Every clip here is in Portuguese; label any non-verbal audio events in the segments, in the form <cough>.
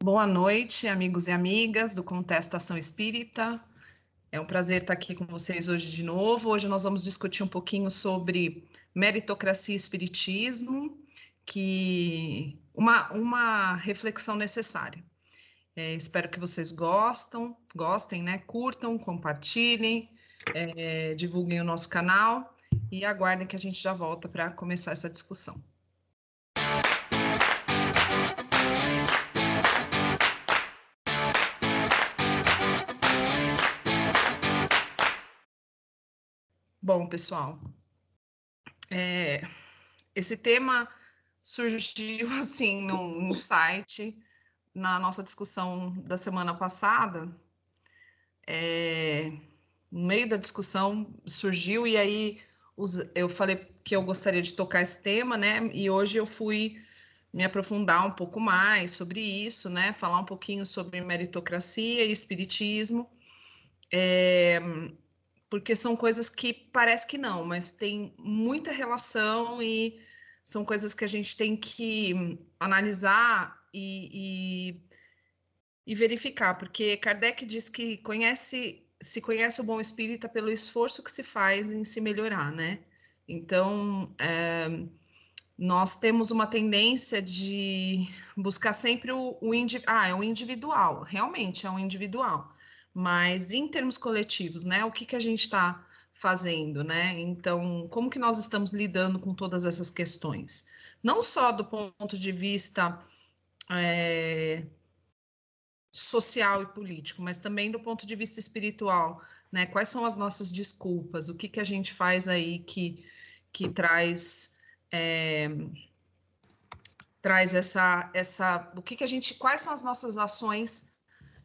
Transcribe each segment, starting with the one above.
Boa noite, amigos e amigas do Contestação Espírita. É um prazer estar aqui com vocês hoje de novo. Hoje nós vamos discutir um pouquinho sobre meritocracia e espiritismo, que uma, uma reflexão necessária. É, espero que vocês gostam, gostem, né? Curtam, compartilhem, é, divulguem o nosso canal e aguardem que a gente já volta para começar essa discussão. Bom, pessoal, é, esse tema surgiu <laughs> assim num insight na nossa discussão da semana passada. É, no meio da discussão surgiu e aí eu falei que eu gostaria de tocar esse tema, né? E hoje eu fui me aprofundar um pouco mais sobre isso, né? Falar um pouquinho sobre meritocracia e espiritismo. É, porque são coisas que parece que não, mas tem muita relação e são coisas que a gente tem que analisar e, e, e verificar, porque Kardec diz que conhece se conhece o bom espírita pelo esforço que se faz em se melhorar, né? Então, é, nós temos uma tendência de buscar sempre o, o, ah, é um individual, realmente é um individual mas em termos coletivos, né, o que, que a gente está fazendo, né? Então, como que nós estamos lidando com todas essas questões? Não só do ponto de vista é, social e político, mas também do ponto de vista espiritual, né? Quais são as nossas desculpas? O que, que a gente faz aí que, que traz é, traz essa essa o que, que a gente quais são as nossas ações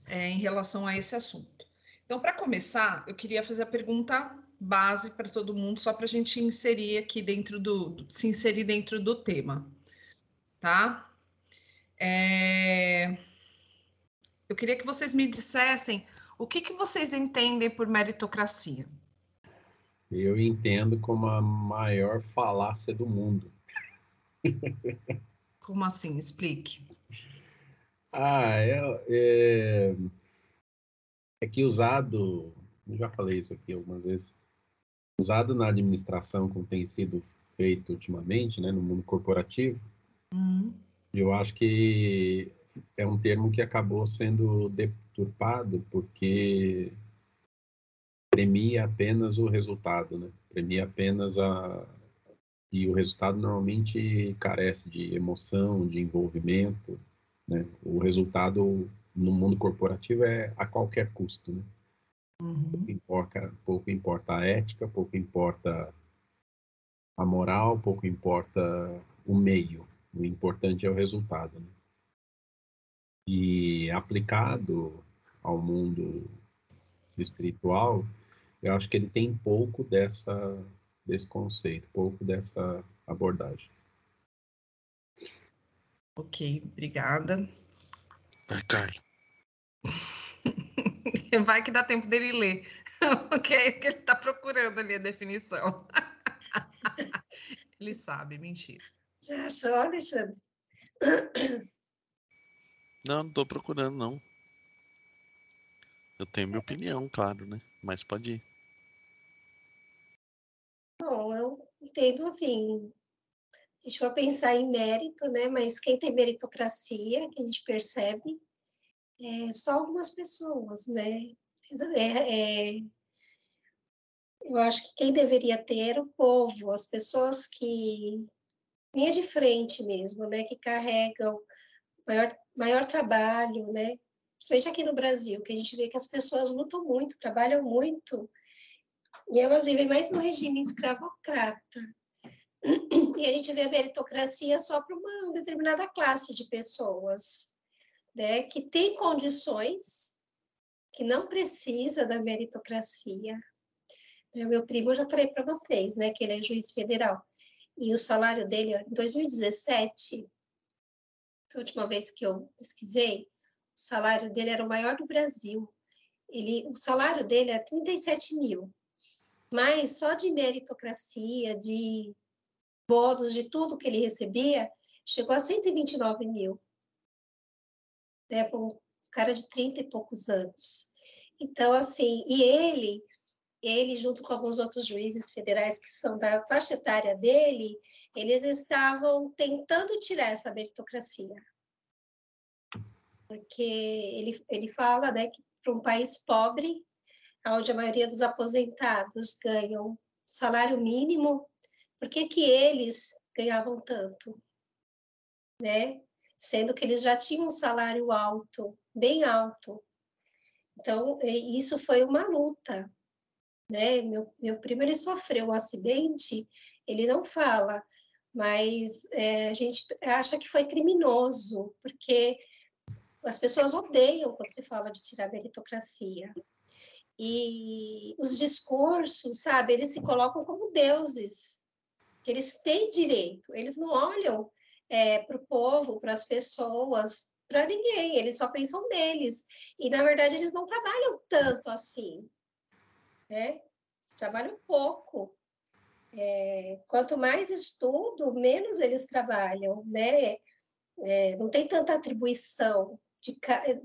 é, em relação a esse assunto. Então, para começar, eu queria fazer a pergunta base para todo mundo, só para a gente inserir aqui dentro do, se inserir dentro do tema, tá? É, eu queria que vocês me dissessem o que, que vocês entendem por meritocracia. Eu entendo como a maior falácia do mundo. Como assim? Explique. Ah, é, é, é que usado, eu já falei isso aqui algumas vezes, usado na administração como tem sido feito ultimamente, né, no mundo corporativo, uhum. eu acho que é um termo que acabou sendo deturpado porque premia apenas o resultado, né? Premia apenas a e o resultado normalmente carece de emoção, de envolvimento, né? O resultado no mundo corporativo é a qualquer custo. Né? Uhum. Pouco, importa, pouco importa a ética, pouco importa a moral, pouco importa o meio. O importante é o resultado. Né? E aplicado ao mundo espiritual, eu acho que ele tem pouco dessa desse conceito, pouco dessa abordagem. Ok, obrigada. Vai, Carla. <laughs> Vai que dá tempo dele ler. <laughs> que é que ele está procurando ali a definição. <laughs> ele sabe, mentira. Já achou, Alexandre? Não, não estou procurando, não. Eu tenho minha opinião, claro, né? Mas pode ir. Bom, eu entendo assim, a gente for pensar em mérito, né? Mas quem tem meritocracia, que a gente percebe, é só algumas pessoas, né? É, é, eu acho que quem deveria ter é o povo, as pessoas que linha de frente mesmo, né? Que carregam maior maior trabalho, né? Principalmente aqui no Brasil, que a gente vê que as pessoas lutam muito, trabalham muito, e elas vivem mais no regime escravocrata. E a gente vê a meritocracia só para uma determinada classe de pessoas, né, que tem condições, que não precisa da meritocracia. O meu primo, eu já falei para vocês, né, que ele é juiz federal, e o salário dele, em 2017, a última vez que eu pesquisei, o salário dele era o maior do Brasil. Ele, o salário dele era 37 mil. Mas só de meritocracia, de bônus de tudo que ele recebia, chegou a 129 mil. né, para um cara de 30 e poucos anos. Então, assim, e ele, ele junto com alguns outros juízes federais que são da faixa etária dele, eles estavam tentando tirar essa meritocracia. Porque ele, ele fala né, que para um país pobre, onde a maioria dos aposentados ganham salário mínimo, por que, que eles ganhavam tanto? Né? Sendo que eles já tinham um salário alto, bem alto. Então, isso foi uma luta. Né? Meu, meu primo ele sofreu um acidente, ele não fala, mas é, a gente acha que foi criminoso, porque as pessoas odeiam quando se fala de tirar a meritocracia. E os discursos, sabe, eles se colocam como deuses, que eles têm direito, eles não olham é, para o povo, para as pessoas, para ninguém, eles só pensam neles. E, na verdade, eles não trabalham tanto assim, né? Eles trabalham pouco. É, quanto mais estudo, menos eles trabalham, né? É, não tem tanta atribuição de,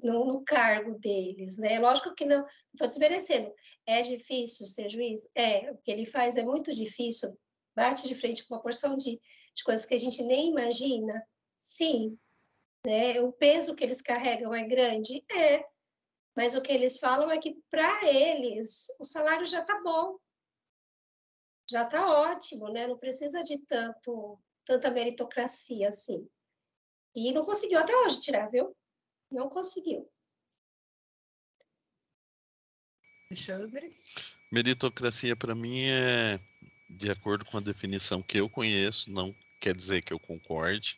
no, no, cargo deles, né? Lógico que não estou desmerecendo. É difícil ser juiz? É, o que ele faz é muito difícil, bate de frente com uma porção de, de coisas que a gente nem imagina. Sim, né? O peso que eles carregam é grande? É, mas o que eles falam é que para eles o salário já está bom, já está ótimo, né? Não precisa de tanto tanta meritocracia assim. E não conseguiu até hoje tirar, viu? Não conseguiu. Alexandre? Meritocracia para mim é de acordo com a definição que eu conheço, não quer dizer que eu concorde,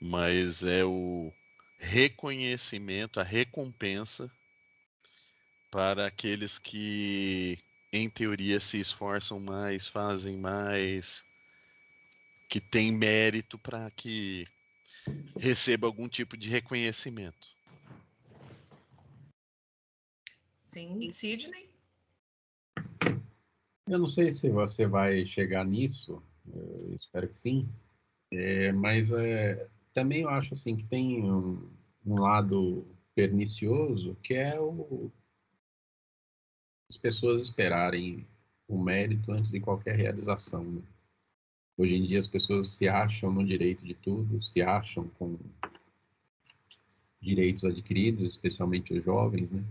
mas é o reconhecimento, a recompensa para aqueles que em teoria se esforçam mais, fazem mais, que têm mérito para que receba algum tipo de reconhecimento. Sim, Sidney? Eu não sei se você vai chegar nisso, espero que sim, é, mas é, também eu acho assim que tem um, um lado pernicioso que é o, as pessoas esperarem o mérito antes de qualquer realização. Né? Hoje em dia as pessoas se acham no direito de tudo, se acham com direitos adquiridos, especialmente os jovens, né?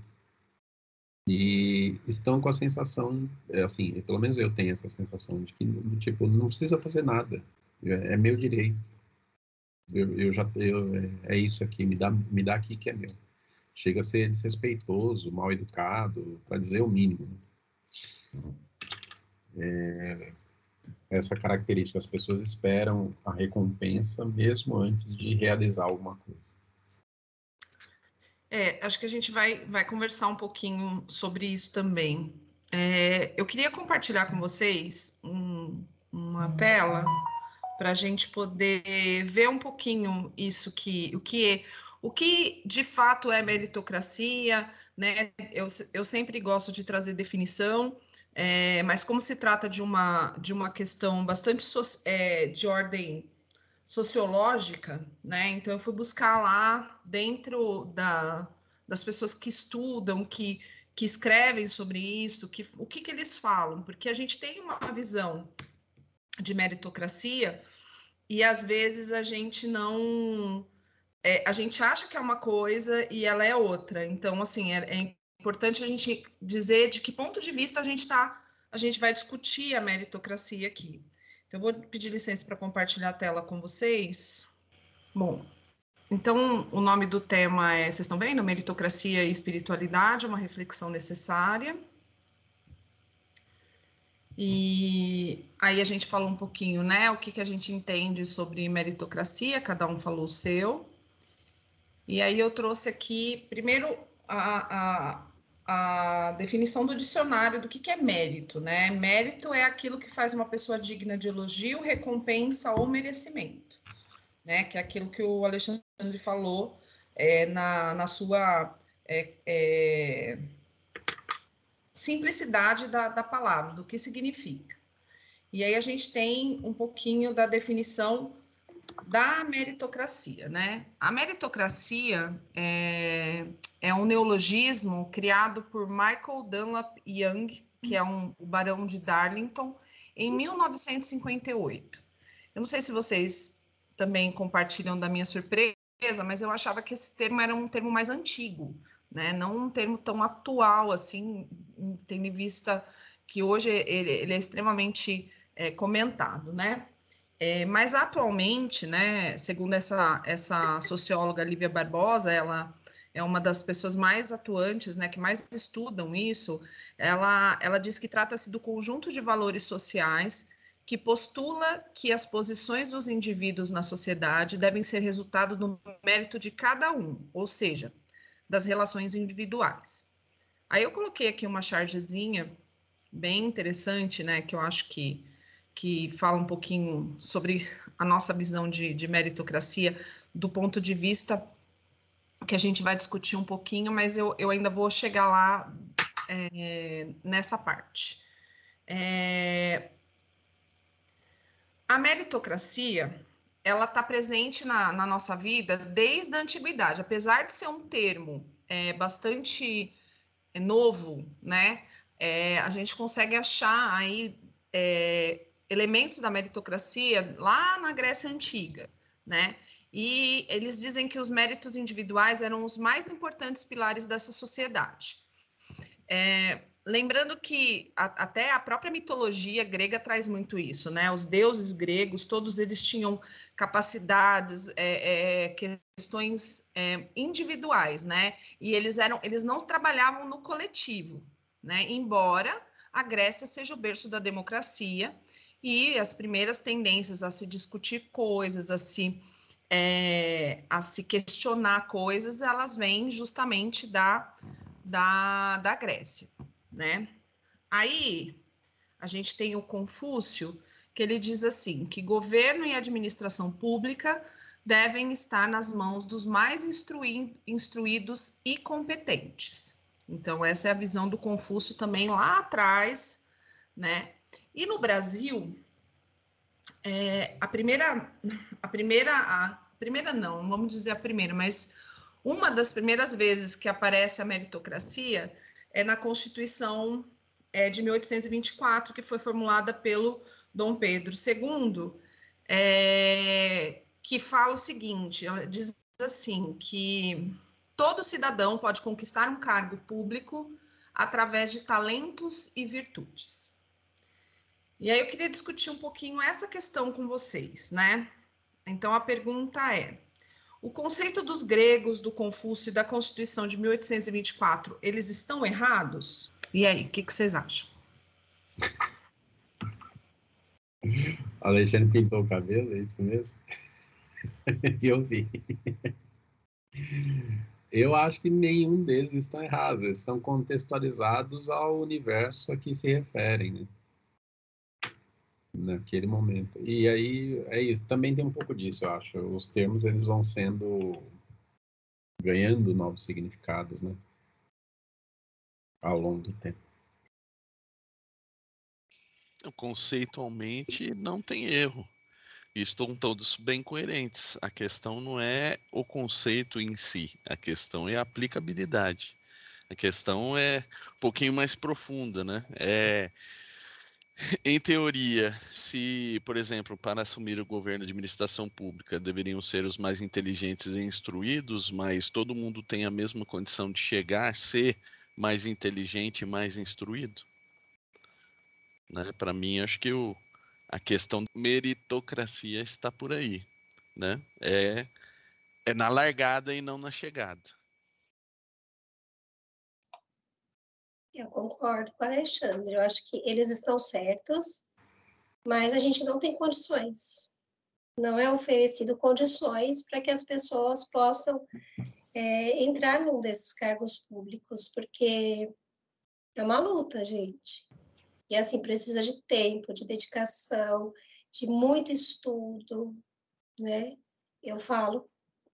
E estão com a sensação, é assim, pelo menos eu tenho essa sensação de que, tipo, não precisa fazer nada, é, é meu direito. Eu, eu já, eu, é, isso aqui, me dá, me dá aqui que é meu. Chega a ser desrespeitoso, mal educado, para dizer o mínimo. Né? É, essa característica. As pessoas esperam a recompensa mesmo antes de realizar alguma coisa. É, acho que a gente vai, vai conversar um pouquinho sobre isso também. É, eu queria compartilhar com vocês um, uma tela para a gente poder ver um pouquinho isso que o que é, o que de fato é meritocracia, né? Eu, eu sempre gosto de trazer definição. É, mas como se trata de uma, de uma questão bastante so, é, de ordem sociológica, né? Então eu fui buscar lá dentro da, das pessoas que estudam, que, que escrevem sobre isso, que, o que, que eles falam, porque a gente tem uma visão de meritocracia e às vezes a gente não é, a gente acha que é uma coisa e ela é outra. Então, assim, é, é importante a gente dizer de que ponto de vista a gente está, a gente vai discutir a meritocracia aqui. Eu vou pedir licença para compartilhar a tela com vocês. Bom, então o nome do tema é, vocês estão vendo? Meritocracia e espiritualidade, uma reflexão necessária. E aí a gente falou um pouquinho, né, o que, que a gente entende sobre meritocracia, cada um falou o seu. E aí eu trouxe aqui, primeiro, a, a, a definição do dicionário do que, que é mérito, né? Mérito é aquilo que faz uma pessoa digna de elogio, recompensa ou merecimento, né? Que é aquilo que o Alexandre falou é, na, na sua é, é, simplicidade da, da palavra, do que significa. E aí a gente tem um pouquinho da definição da meritocracia, né? A meritocracia é, é um neologismo criado por Michael Dunlap Young, que é um, o barão de Darlington, em 1958. Eu não sei se vocês também compartilham da minha surpresa, mas eu achava que esse termo era um termo mais antigo, né? Não um termo tão atual assim, tendo em vista que hoje ele, ele é extremamente é, comentado, né? É, mas atualmente, né, segundo essa, essa socióloga Lívia Barbosa, ela é uma das pessoas mais atuantes, né, que mais estudam isso, ela, ela diz que trata-se do conjunto de valores sociais que postula que as posições dos indivíduos na sociedade devem ser resultado do mérito de cada um, ou seja, das relações individuais. Aí eu coloquei aqui uma chargezinha bem interessante, né, que eu acho que que fala um pouquinho sobre a nossa visão de, de meritocracia do ponto de vista que a gente vai discutir um pouquinho, mas eu, eu ainda vou chegar lá é, nessa parte. É, a meritocracia, ela está presente na, na, nossa vida desde a antiguidade, apesar de ser um termo é, bastante novo, né? É, a gente consegue achar aí é, elementos da meritocracia lá na Grécia Antiga, né? E eles dizem que os méritos individuais eram os mais importantes pilares dessa sociedade. É, lembrando que a, até a própria mitologia grega traz muito isso, né? Os deuses gregos, todos eles tinham capacidades, é, é, questões é, individuais, né? E eles eram, eles não trabalhavam no coletivo, né? Embora a Grécia seja o berço da democracia e as primeiras tendências a se discutir coisas, a se, é, a se questionar coisas, elas vêm justamente da, da, da Grécia, né? Aí a gente tem o Confúcio, que ele diz assim, que governo e administração pública devem estar nas mãos dos mais instrui, instruídos e competentes. Então, essa é a visão do Confúcio também lá atrás, né? E no Brasil, é, a primeira, a primeira, a primeira não, vamos dizer a primeira, mas uma das primeiras vezes que aparece a meritocracia é na Constituição é, de 1824, que foi formulada pelo Dom Pedro II, é, que fala o seguinte: ela diz assim que todo cidadão pode conquistar um cargo público através de talentos e virtudes. E aí eu queria discutir um pouquinho essa questão com vocês, né? Então a pergunta é: o conceito dos gregos, do Confúcio e da Constituição de 1824, eles estão errados? E aí, o que, que vocês acham? Alexandre pintou o cabelo, é isso mesmo? <laughs> eu vi. Eu acho que nenhum deles estão errados, eles estão contextualizados ao universo a que se referem, né? Naquele momento. E aí é isso. Também tem um pouco disso, eu acho. Os termos eles vão sendo ganhando novos significados, né? Ao longo do tempo. Conceitualmente não tem erro. Estão todos bem coerentes. A questão não é o conceito em si, a questão é a aplicabilidade. A questão é um pouquinho mais profunda, né? É em teoria, se, por exemplo, para assumir o governo de administração pública deveriam ser os mais inteligentes e instruídos, mas todo mundo tem a mesma condição de chegar, ser mais inteligente e mais instruído? Né? Para mim, acho que o, a questão meritocracia está por aí. Né? É, é na largada e não na chegada. Eu concordo com o Alexandre. Eu acho que eles estão certos, mas a gente não tem condições. Não é oferecido condições para que as pessoas possam é, entrar num desses cargos públicos, porque é uma luta, gente. E assim, precisa de tempo, de dedicação, de muito estudo, né? Eu falo,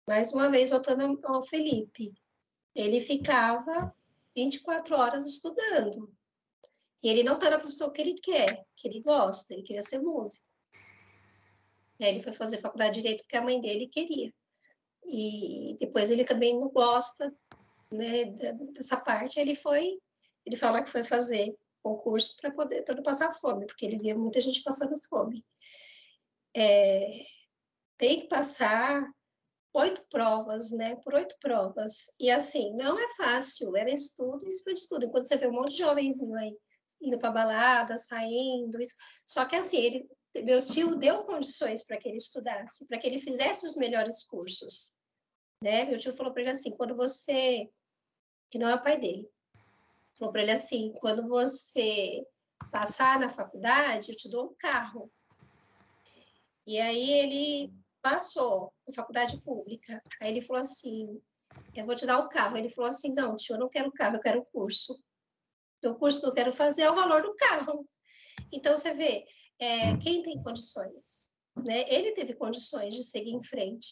mais uma vez, voltando ao Felipe, ele ficava 24 horas estudando. E ele não está na profissão que ele quer, que ele gosta, ele queria ser músico. Ele foi fazer faculdade de Direito porque a mãe dele queria. E depois ele também não gosta né, dessa parte, ele foi, ele fala que foi fazer concurso para poder para não passar fome, porque ele via muita gente passando fome. É, tem que passar oito provas, né? Por oito provas. E assim, não é fácil, era estudo, foi estudo. Enquanto você vê um monte de jovenzinho aí indo para balada, saindo, isso. Só que assim, ele, meu tio deu condições para que ele estudasse, para que ele fizesse os melhores cursos, né? Meu tio falou para ele assim, quando você, que não é o pai dele, falou para ele assim, quando você passar na faculdade, eu te dou um carro. E aí ele passou na faculdade pública. Aí ele falou assim: Eu vou te dar o carro. Ele falou assim: Não, tio, eu não quero carro, eu quero curso. O curso que eu quero fazer é o valor do carro. Então, você vê, é, quem tem condições, né? Ele teve condições de seguir em frente,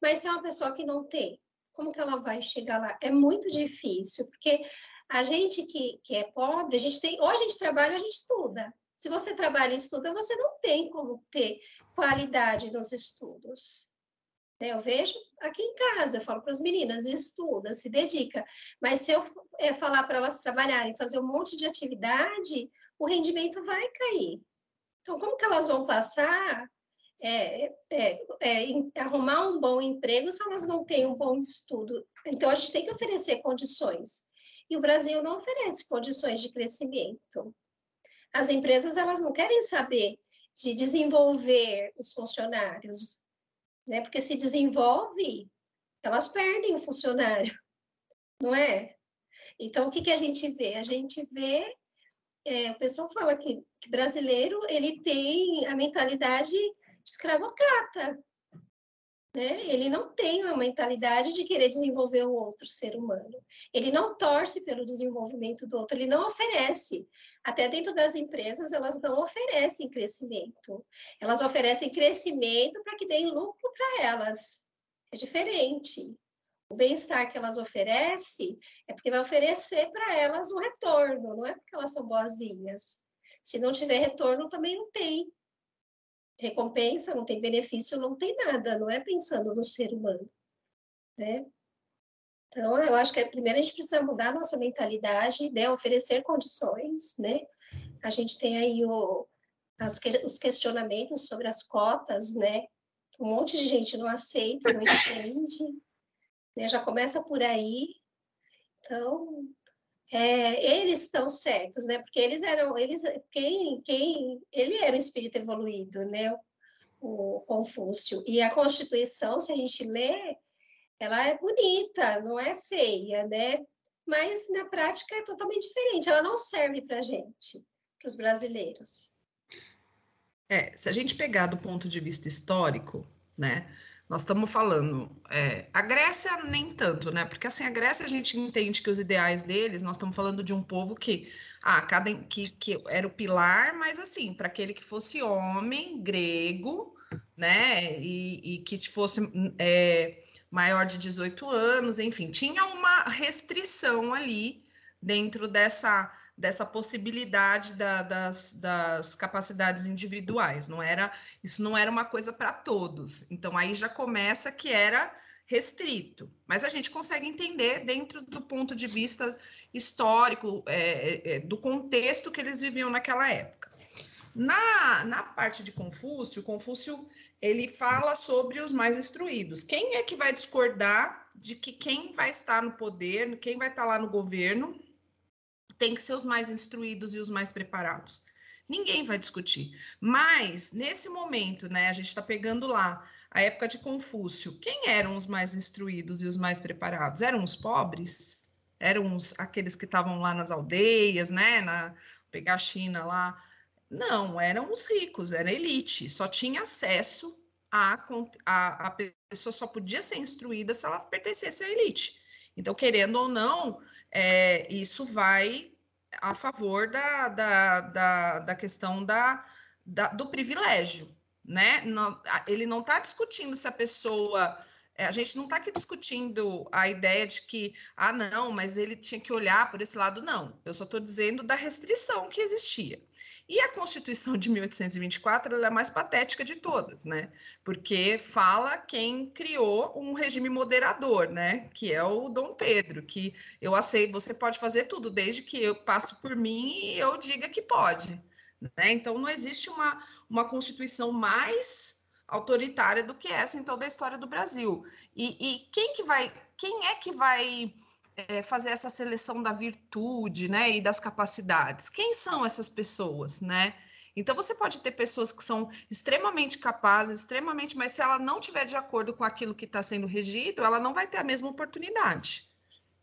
mas se é uma pessoa que não tem, como que ela vai chegar lá? É muito difícil, porque a gente que, que é pobre, a gente tem, ou a gente trabalha ou a gente estuda. Se você trabalha e estuda, você não tem como ter qualidade nos estudos. Né, eu vejo aqui em casa, eu falo para as meninas, estuda, se dedica. Mas se eu é, falar para elas trabalharem, fazer um monte de atividade, o rendimento vai cair. Então, como que elas vão passar é, é, é, arrumar um bom emprego se elas não têm um bom estudo? Então, a gente tem que oferecer condições. E o Brasil não oferece condições de crescimento. As empresas elas não querem saber de desenvolver os funcionários, né? Porque se desenvolve, elas perdem o funcionário, não é? Então, o que, que a gente vê? A gente vê, é, o pessoal fala que, que brasileiro, ele tem a mentalidade escravocrata, né? Ele não tem a mentalidade de querer desenvolver o outro ser humano. Ele não torce pelo desenvolvimento do outro, ele não oferece. Até dentro das empresas, elas não oferecem crescimento. Elas oferecem crescimento para que deem lucro para elas. É diferente. O bem-estar que elas oferecem é porque vai oferecer para elas um retorno, não é porque elas são boazinhas. Se não tiver retorno, também não tem recompensa, não tem benefício, não tem nada, não é pensando no ser humano, né? Então, eu acho que primeiro a gente precisa mudar a nossa mentalidade, né, oferecer condições, né? A gente tem aí o, as, os questionamentos sobre as cotas, né? Um monte de gente não aceita, não entende, né? Já começa por aí. Então, é, eles estão certos, né? Porque eles eram, eles, quem, quem, ele era um espírito evoluído, né? O, o Confúcio. E a Constituição, se a gente lê, ela é bonita, não é feia, né? Mas na prática é totalmente diferente. Ela não serve para gente, para os brasileiros. É, se a gente pegar do ponto de vista histórico, né? Nós estamos falando, é, a Grécia nem tanto, né? Porque assim, a Grécia a gente entende que os ideais deles, nós estamos falando de um povo que, ah, cada, que, que era o pilar, mas assim, para aquele que fosse homem, grego, né? E, e que fosse é, maior de 18 anos, enfim, tinha uma restrição ali dentro dessa dessa possibilidade da, das, das capacidades individuais. Não era isso não era uma coisa para todos. Então aí já começa que era restrito, mas a gente consegue entender dentro do ponto de vista histórico é, é, é, do contexto que eles viviam naquela época. Na, na parte de Confúcio, Confúcio ele fala sobre os mais instruídos. Quem é que vai discordar de que quem vai estar no poder, quem vai estar lá no governo, tem que ser os mais instruídos e os mais preparados. Ninguém vai discutir. Mas, nesse momento, né, a gente está pegando lá a época de Confúcio. Quem eram os mais instruídos e os mais preparados? Eram os pobres? Eram os, aqueles que estavam lá nas aldeias, né? Na, pegar a China lá. Não, eram os ricos, era elite. Só tinha acesso a, a, a pessoa só podia ser instruída se ela pertencesse à elite. Então, querendo ou não, é, isso vai a favor da, da, da, da questão da, da, do privilégio, né? Não, ele não está discutindo se a pessoa. É, a gente não está aqui discutindo a ideia de que, ah, não, mas ele tinha que olhar por esse lado, não. Eu só estou dizendo da restrição que existia. E a Constituição de 1824 é a mais patética de todas, né? Porque fala quem criou um regime moderador, né? Que é o Dom Pedro, que eu aceito, você pode fazer tudo, desde que eu passe por mim e eu diga que pode. Né? Então não existe uma, uma Constituição mais autoritária do que essa, então, da história do Brasil. E, e quem que vai, quem é que vai é, fazer essa seleção da virtude, né, e das capacidades. Quem são essas pessoas, né? Então você pode ter pessoas que são extremamente capazes, extremamente, mas se ela não tiver de acordo com aquilo que está sendo regido, ela não vai ter a mesma oportunidade,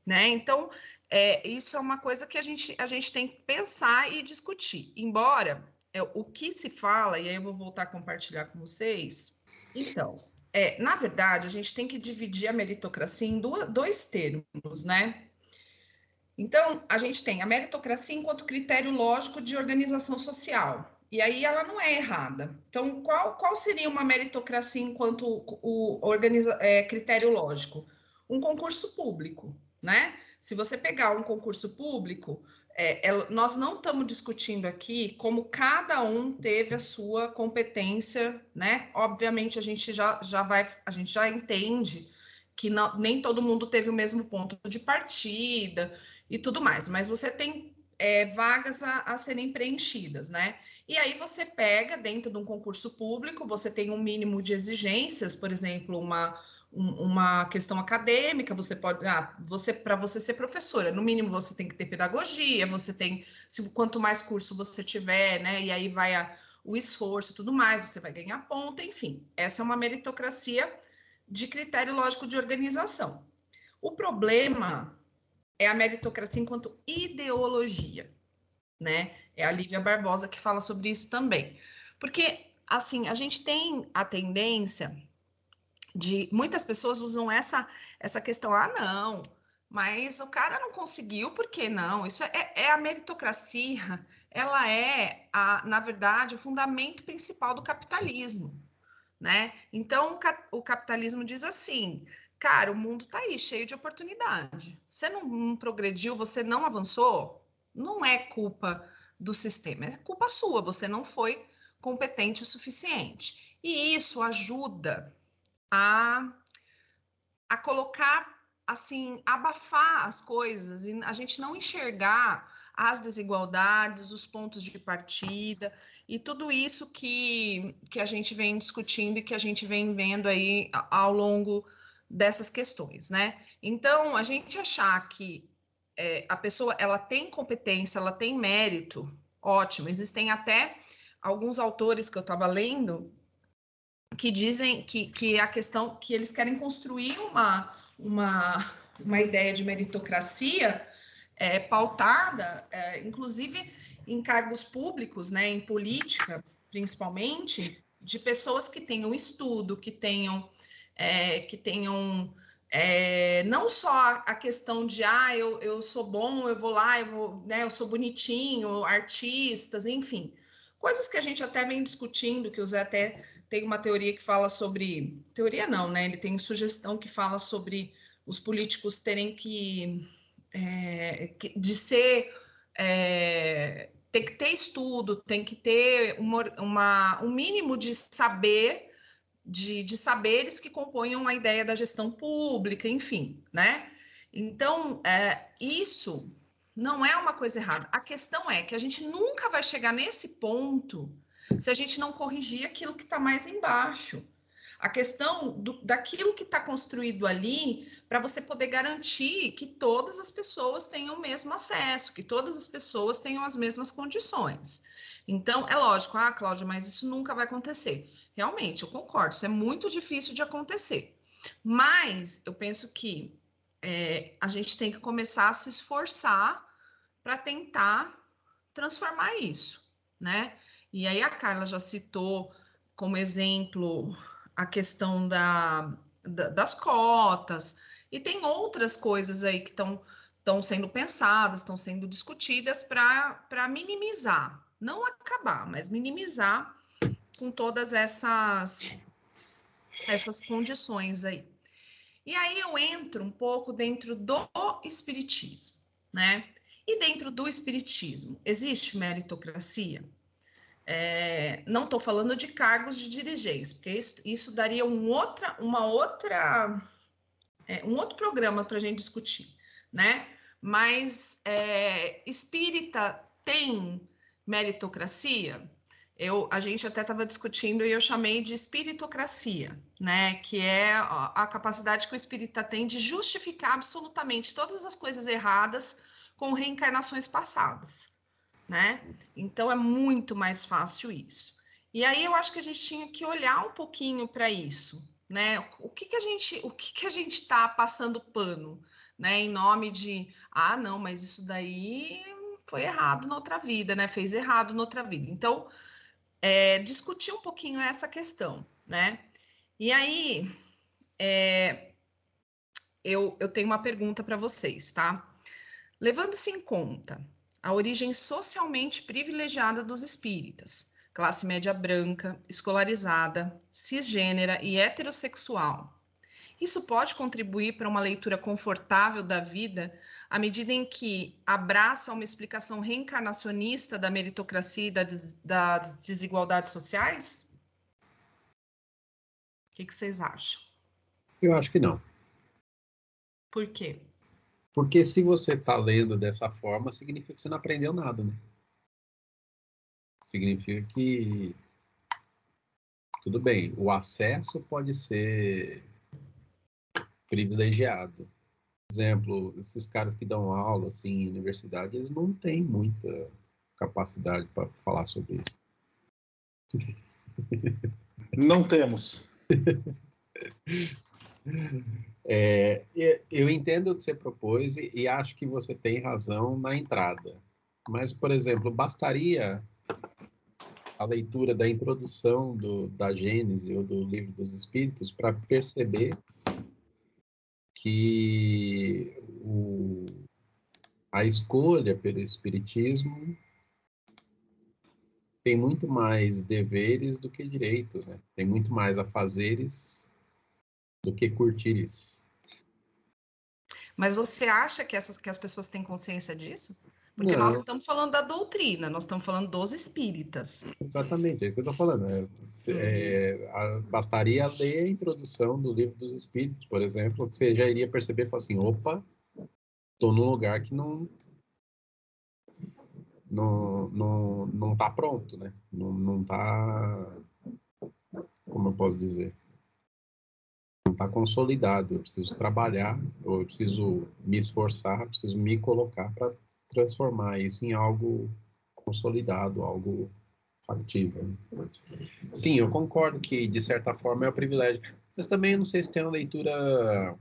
né? Então é, isso é uma coisa que a gente, a gente tem que pensar e discutir. Embora é, o que se fala, e aí eu vou voltar a compartilhar com vocês. Então, é, na verdade, a gente tem que dividir a meritocracia em duas, dois termos, né? Então, a gente tem a meritocracia enquanto critério lógico de organização social. E aí ela não é errada. Então, qual, qual seria uma meritocracia enquanto o, o organiza, é, critério lógico? Um concurso público, né? Se você pegar um concurso público, é, é, nós não estamos discutindo aqui como cada um teve a sua competência, né? Obviamente a gente já, já vai, a gente já entende que não, nem todo mundo teve o mesmo ponto de partida e tudo mais, mas você tem é, vagas a, a, serem preenchidas, né? E aí você pega dentro de um concurso público, você tem um mínimo de exigências, por exemplo, uma uma questão acadêmica, você pode, ah, você para você ser professora, no mínimo você tem que ter pedagogia, você tem, se, quanto mais curso você tiver, né, e aí vai a, o esforço e tudo mais, você vai ganhar ponto, enfim. Essa é uma meritocracia de critério lógico de organização. O problema é a meritocracia enquanto ideologia, né? É a Lívia Barbosa que fala sobre isso também. Porque, assim, a gente tem a tendência de muitas pessoas usam essa essa questão ah não mas o cara não conseguiu por que não? Isso é, é a meritocracia ela é a, na verdade o fundamento principal do capitalismo né? Então o, o capitalismo diz assim cara o mundo está aí cheio de oportunidade. Você não, não progrediu você não avançou? Não é culpa do sistema é culpa sua você não foi competente o suficiente. E isso ajuda a, a colocar, assim, abafar as coisas e a gente não enxergar as desigualdades, os pontos de partida e tudo isso que, que a gente vem discutindo e que a gente vem vendo aí ao longo dessas questões, né? Então, a gente achar que é, a pessoa ela tem competência, ela tem mérito, ótimo. Existem até alguns autores que eu estava lendo que dizem que, que a questão que eles querem construir uma, uma, uma ideia de meritocracia é, pautada, é, inclusive em cargos públicos, né, em política, principalmente, de pessoas que tenham estudo, que tenham, é, que tenham é, não só a questão de ah, eu, eu sou bom, eu vou lá, eu vou, né, eu sou bonitinho, artistas, enfim, coisas que a gente até vem discutindo, que o Zé até tem uma teoria que fala sobre. Teoria não, né? Ele tem sugestão que fala sobre os políticos terem que. É, de ser. É, tem que ter estudo, tem que ter uma, uma, um mínimo de saber, de, de saberes que componham a ideia da gestão pública, enfim, né? Então, é, isso não é uma coisa errada. A questão é que a gente nunca vai chegar nesse ponto se a gente não corrigir aquilo que está mais embaixo. A questão do, daquilo que está construído ali, para você poder garantir que todas as pessoas tenham o mesmo acesso, que todas as pessoas tenham as mesmas condições. Então, é lógico, ah, Cláudia, mas isso nunca vai acontecer. Realmente, eu concordo, isso é muito difícil de acontecer. Mas eu penso que é, a gente tem que começar a se esforçar para tentar transformar isso, né? E aí a Carla já citou como exemplo a questão da, da das cotas, e tem outras coisas aí que estão estão sendo pensadas, estão sendo discutidas para minimizar, não acabar, mas minimizar com todas essas essas condições aí. E aí eu entro um pouco dentro do espiritismo, né? E dentro do espiritismo, existe meritocracia? É, não estou falando de cargos de dirigência, porque isso, isso daria um outra, uma outra, é, um outro programa para a gente discutir, né? Mas é, espírita tem meritocracia? Eu, a gente até estava discutindo e eu chamei de espiritocracia, né? Que é a capacidade que o espírita tem de justificar absolutamente todas as coisas erradas com reencarnações passadas né? Então é muito mais fácil isso. E aí eu acho que a gente tinha que olhar um pouquinho para isso, né? O que, que a gente, o que, que a gente está passando pano, né? Em nome de, ah, não, mas isso daí foi errado na outra vida, né? Fez errado na outra vida. Então, é, discutir um pouquinho essa questão, né? E aí, é, eu, eu tenho uma pergunta para vocês, tá? Levando-se em conta a origem socialmente privilegiada dos espíritas, classe média branca, escolarizada, cisgênera e heterossexual. Isso pode contribuir para uma leitura confortável da vida à medida em que abraça uma explicação reencarnacionista da meritocracia e das desigualdades sociais? O que, que vocês acham? Eu acho que não. Por quê? Porque se você está lendo dessa forma, significa que você não aprendeu nada, né? Significa que tudo bem, o acesso pode ser privilegiado. Por exemplo, esses caras que dão aula assim em universidade, eles não têm muita capacidade para falar sobre isso. Não temos. <laughs> É, eu entendo o que você propôs e, e, acho que você tem razão na entrada. Mas, por exemplo, bastaria a leitura da introdução do, da Gênese ou do Livro dos Espíritos para perceber que o, a escolha pelo Espiritismo tem muito mais deveres do que direitos, né? tem muito mais afazeres do que curtir isso. Mas você acha que, essas, que as pessoas têm consciência disso? Porque não. nós não estamos falando da doutrina, nós estamos falando dos espíritas. Exatamente, é isso que eu estou falando. É, é, a, bastaria ler a introdução do livro dos espíritos, por exemplo, que você já iria perceber e falar assim, opa, estou num lugar que não não não não está pronto, né? Não não está como eu posso dizer? Está consolidado. Eu preciso trabalhar, ou eu preciso me esforçar, preciso me colocar para transformar isso em algo consolidado, algo factível. Sim, eu concordo que de certa forma é um privilégio, mas também não sei se tem uma leitura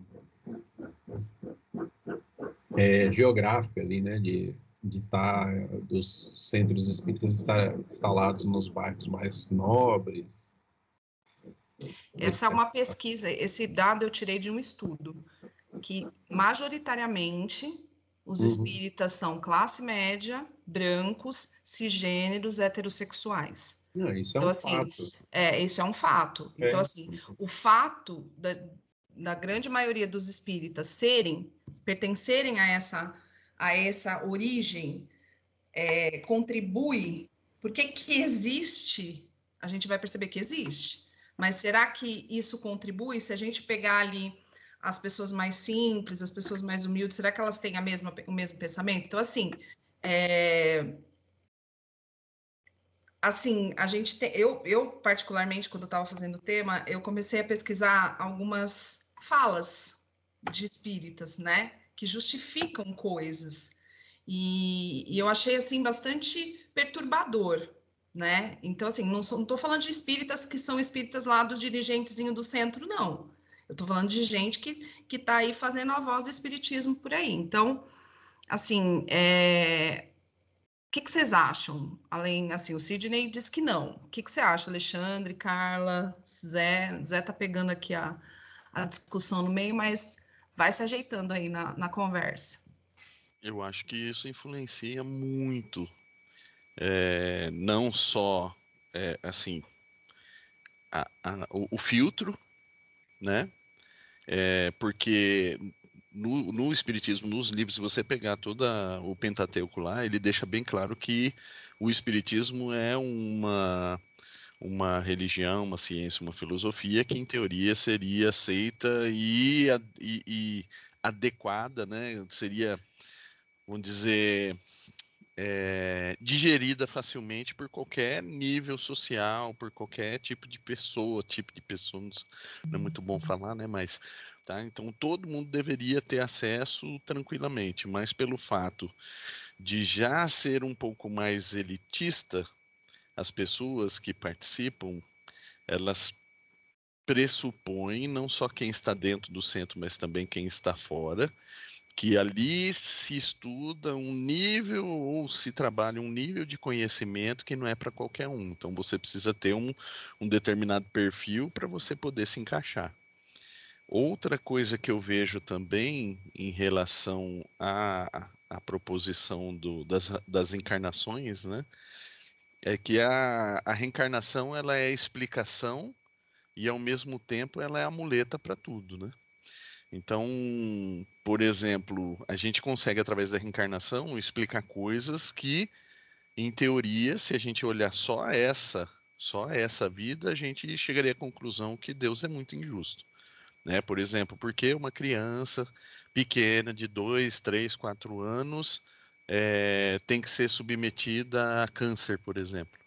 é, geográfica ali, né, de de estar tá, dos centros espíritas estar instalados nos bairros mais nobres, essa é uma pesquisa, esse dado eu tirei de um estudo, que majoritariamente os uhum. espíritas são classe média, brancos, cisgêneros, heterossexuais. Não, isso é então, um assim, fato. É, isso é um fato. É. Então, assim, o fato da, da grande maioria dos espíritas serem, pertencerem a essa, a essa origem, é, contribui, porque que existe, a gente vai perceber que existe. Mas será que isso contribui? Se a gente pegar ali as pessoas mais simples, as pessoas mais humildes, será que elas têm a mesma, o mesmo pensamento? Então, assim, é... assim, a gente tem, eu, eu particularmente, quando eu estava fazendo o tema, eu comecei a pesquisar algumas falas de espíritas, né, que justificam coisas. E, e eu achei, assim, bastante perturbador, né? Então, assim, não estou falando de espíritas que são espíritas lá do dirigentezinho do centro, não. Eu estou falando de gente que está aí fazendo a voz do espiritismo por aí. Então, assim, é... o que, que, vocês acham? Além, assim, o Sidney diz que não. O que, que você acha, Alexandre, Carla, Zé? Zé está pegando aqui a, a discussão no meio, mas vai se ajeitando aí na, na conversa. Eu acho que isso influencia muito é, não só é, assim a, a, o, o, filtro, né? É, porque no, no, Espiritismo, nos livros, se você pegar todo o Pentateuco lá, ele deixa bem claro que o espiritismo é uma uma religião, uma ciência, uma filosofia que em teoria seria aceita e, e, e adequada, né? Seria, vamos dizer, é, digerida facilmente por qualquer nível social, por qualquer tipo de pessoa, tipo de pessoa, não é muito bom falar, né? Mas tá, então todo mundo deveria ter acesso tranquilamente, mas pelo fato de já ser um pouco mais elitista, as pessoas que participam, elas pressupõem não só quem está dentro do centro, mas também quem está fora, que ali se estuda um nível ou se trabalha um nível de conhecimento que não é para qualquer um. Então você precisa ter um, um determinado perfil para você poder se encaixar. Outra coisa que eu vejo também em relação à, à proposição do, das, das encarnações, né, é que a, a reencarnação ela é explicação e ao mesmo tempo ela é a muleta para tudo, né? Então, por exemplo, a gente consegue através da reencarnação explicar coisas que, em teoria, se a gente olhar só essa, só essa vida, a gente chegaria à conclusão que Deus é muito injusto. Né? Por exemplo, porque uma criança pequena de 2, 3, 4 anos é, tem que ser submetida a câncer, por exemplo?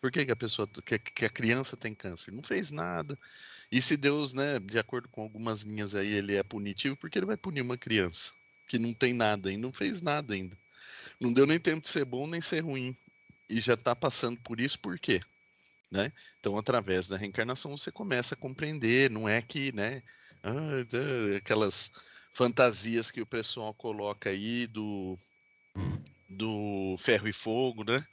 Por que, que a pessoa, que, que a criança tem câncer? Não fez nada, e se Deus, né, de acordo com algumas linhas aí, ele é punitivo, porque ele vai punir uma criança que não tem nada ainda, não fez nada ainda. Não deu nem tempo de ser bom nem ser ruim. E já está passando por isso, por quê? Né? Então, através da reencarnação, você começa a compreender, não é que, né, ah, aquelas fantasias que o pessoal coloca aí do, do ferro e fogo, né?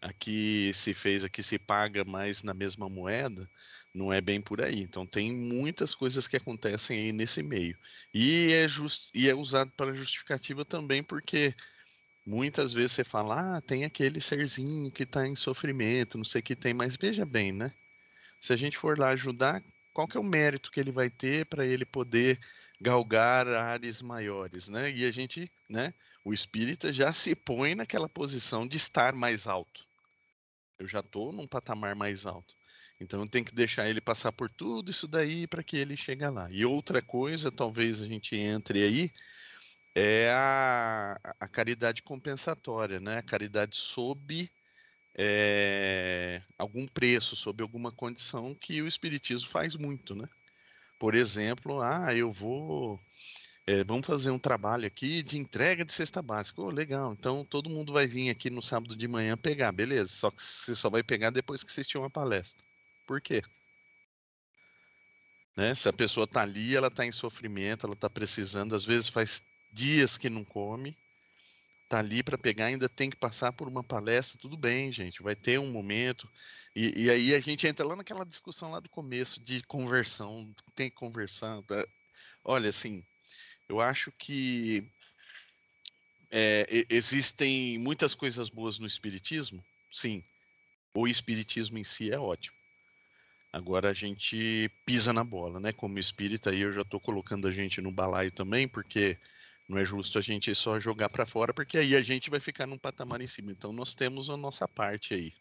Aqui se fez, aqui se paga mais na mesma moeda. Não é bem por aí. Então tem muitas coisas que acontecem aí nesse meio. E é, just, e é usado para justificativa também porque muitas vezes você fala, ah, tem aquele serzinho que está em sofrimento, não sei o que tem, mas veja bem, né? Se a gente for lá ajudar, qual que é o mérito que ele vai ter para ele poder galgar áreas maiores, né? E a gente, né? O espírita já se põe naquela posição de estar mais alto. Eu já estou num patamar mais alto. Então tem que deixar ele passar por tudo isso daí para que ele chegue lá. E outra coisa, talvez a gente entre aí, é a, a caridade compensatória, né? A caridade sob é, algum preço, sob alguma condição que o Espiritismo faz muito, né? Por exemplo, ah, eu vou. É, vamos fazer um trabalho aqui de entrega de cesta básica. Oh, legal. Então todo mundo vai vir aqui no sábado de manhã pegar, beleza. Só que você só vai pegar depois que assistir uma palestra. Por quê? Né? Se a pessoa está ali, ela está em sofrimento, ela está precisando, às vezes faz dias que não come, está ali para pegar, ainda tem que passar por uma palestra, tudo bem, gente, vai ter um momento. E, e, aí a gente entra lá naquela discussão lá do começo de conversão, tem que conversar. Tá? Olha, assim, eu acho que é, existem muitas coisas boas no Espiritismo, sim. O Espiritismo em si é ótimo. Agora a gente pisa na bola, né? Como espírita, aí eu já estou colocando a gente no balaio também, porque não é justo a gente só jogar para fora, porque aí a gente vai ficar num patamar em cima. Então nós temos a nossa parte aí.